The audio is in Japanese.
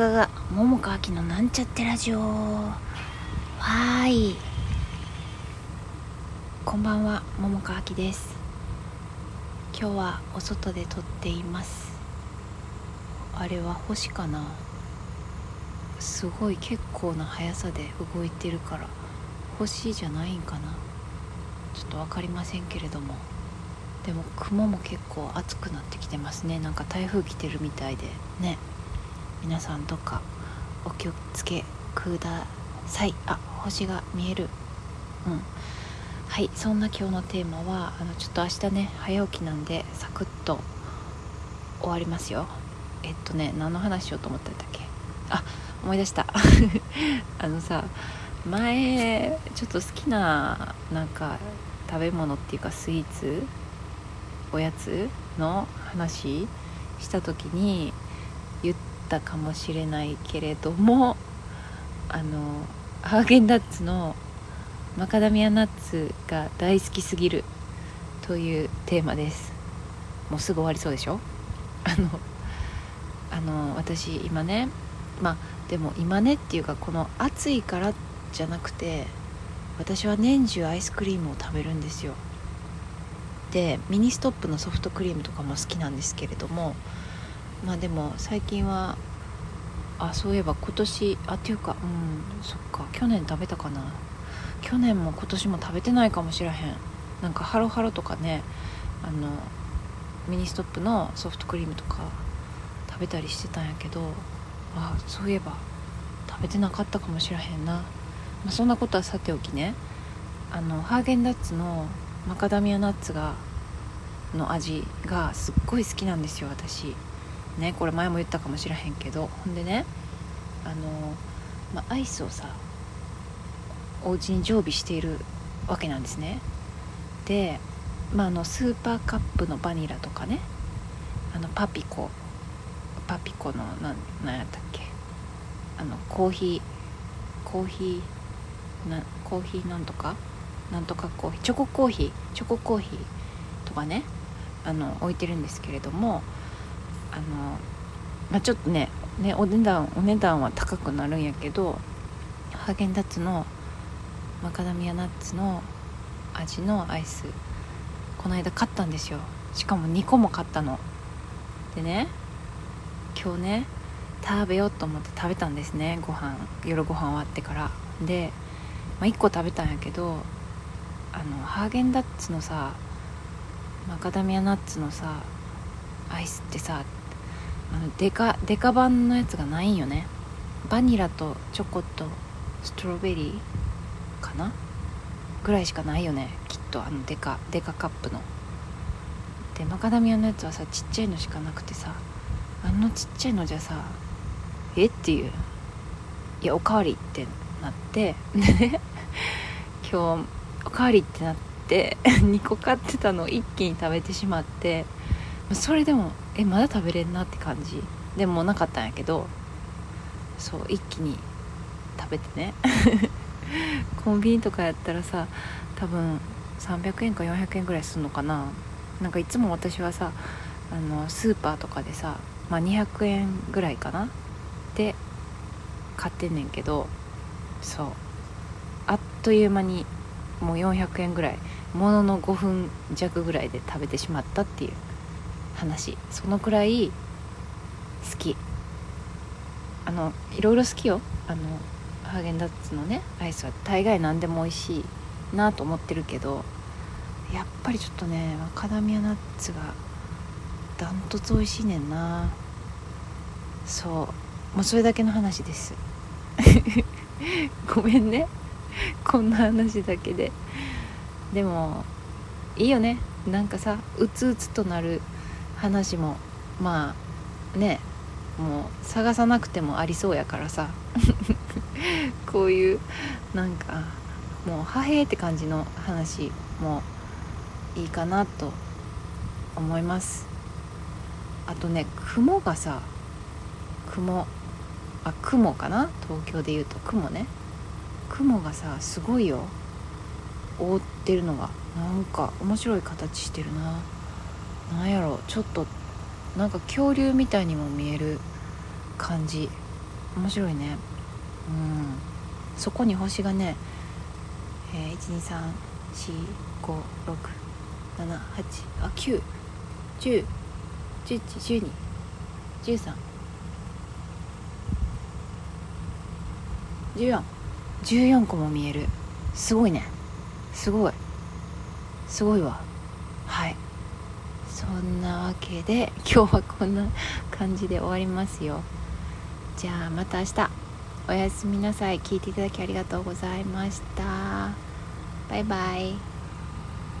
がが桃佳明のなんちゃってラジオ。はーい。こんばんは桃佳明です。今日はお外で撮っています。あれは星かな？すごい結構な速さで動いてるから星じゃないんかな？ちょっと分かりませんけれども。でも雲も結構暑くなってきてますね。なんか台風来てるみたいで。ね。皆さんどっかお気をつけください。あ星が見える。うん。はいそんな今日のテーマはあのちょっと明日ね早起きなんでサクッと終わりますよ。えっとね何の話しようと思ってたっけ？あ思い出した。あのさ前ちょっと好きななんか食べ物っていうかスイーツおやつの話した時に言ったかもしれないけれどもあのハーゲンダッツのマカダミアナッツが大好きすぎるというテーマです。もうすぐ終わりそうでしょ？あのあの私今ねまあでも今ねっていうかこの暑いからじゃなくて私は年中アイスクリームを食べるんですよ。でミニストップのソフトクリームとかも好きなんですけれどもまあでも最近はあそういえば今年あっていうかうんそっか去年食べたかな。去年も今年も食べてないかもしらへん。なんかハロハロとかねあのミニストップのソフトクリームとか食べたりしてたんやけどあそういえば食べてなかったかもしらへんな、まあ、そんなことはさておきねあのハーゲンダッツのマカダミアナッツがの味がすっごい好きなんですよ私。ねこれ前も言ったかもしれへんけどほんでねあの、まあ、アイスをさお家に常備しているわけなんですね。で、まあ、あのスーパーカップのバニラとかねあのパピコパピコのなんなんやったっけあのコーヒーコーヒーなコーヒーなんとかなんとかコーヒーチョココーヒーチョココーヒーとかねあの置いてるんですけれどもの、まあ、ちょっとねねお値段お値段は高くなるんやけどハーゲンダッツのマカダミアナッツの味のアイスこの間買ったんですよ。しかも2個も買ったの。でね今日ね食べようと思って食べたんですね。ご飯夜ご飯終わってから。で、まあ、1個食べたんやけどあのハーゲンダッツのさマカダミアナッツのさアイスってさあのデカデカ版のやつがないんよね。バニラとチョコとストロベリーかな？ぐらいしかないよねきっとあのデカデカカップの。でマカダミアのやつはさちっちゃいのしかなくてさあのちっちゃいのじゃさえ？っていう。いやおかわりってなって。今日おかわりってなって 2個買ってたのを一気に食べてしまって。それでもえまだ食べれんなって感じ。でもなかったんやけどそう一気に食べてね。コンビニとかやったらさ多分300円か400円ぐらいするのかな。なんかいつも私はさあのスーパーとかでさ、まあ、200円ぐらいかな。で買ってんねんけどそう。あっという間にもう400円ぐらい。ものの5分弱ぐらいで食べてしまったっていう。話そのくらい好き。あのいろいろ好きよ。あのハーゲンダッツのねアイスは。大概何でも美味しいなと思ってるけどやっぱりちょっとねマカダミアナッツがダントツ美味しいねんな。そう。もうそれだけの話です。ごめんね。こんな話だけで。でもいいよね。なんかさうつうつとなる話もまあねもう探さなくてもありそうやからさ。こういうなんかもうはへーって感じの話もいいかなと思います。あとね雲がさ雲あ雲かな？東京でいうと。雲ね。雲がさすごいよ。覆ってるのがなんか面白い形してるな。なんやろちょっとなんか恐竜みたいにも見える感じ。面白いね。うん。そこに星がね、えー、1234567あ9 10 11 12 13 14 14個も見えるすごいねすごいすごいわはいそんなわけで今日はこんな感じで終わりますよ。じゃあまた明日。おやすみなさい。聞いていただきありがとうございました。バイバイ。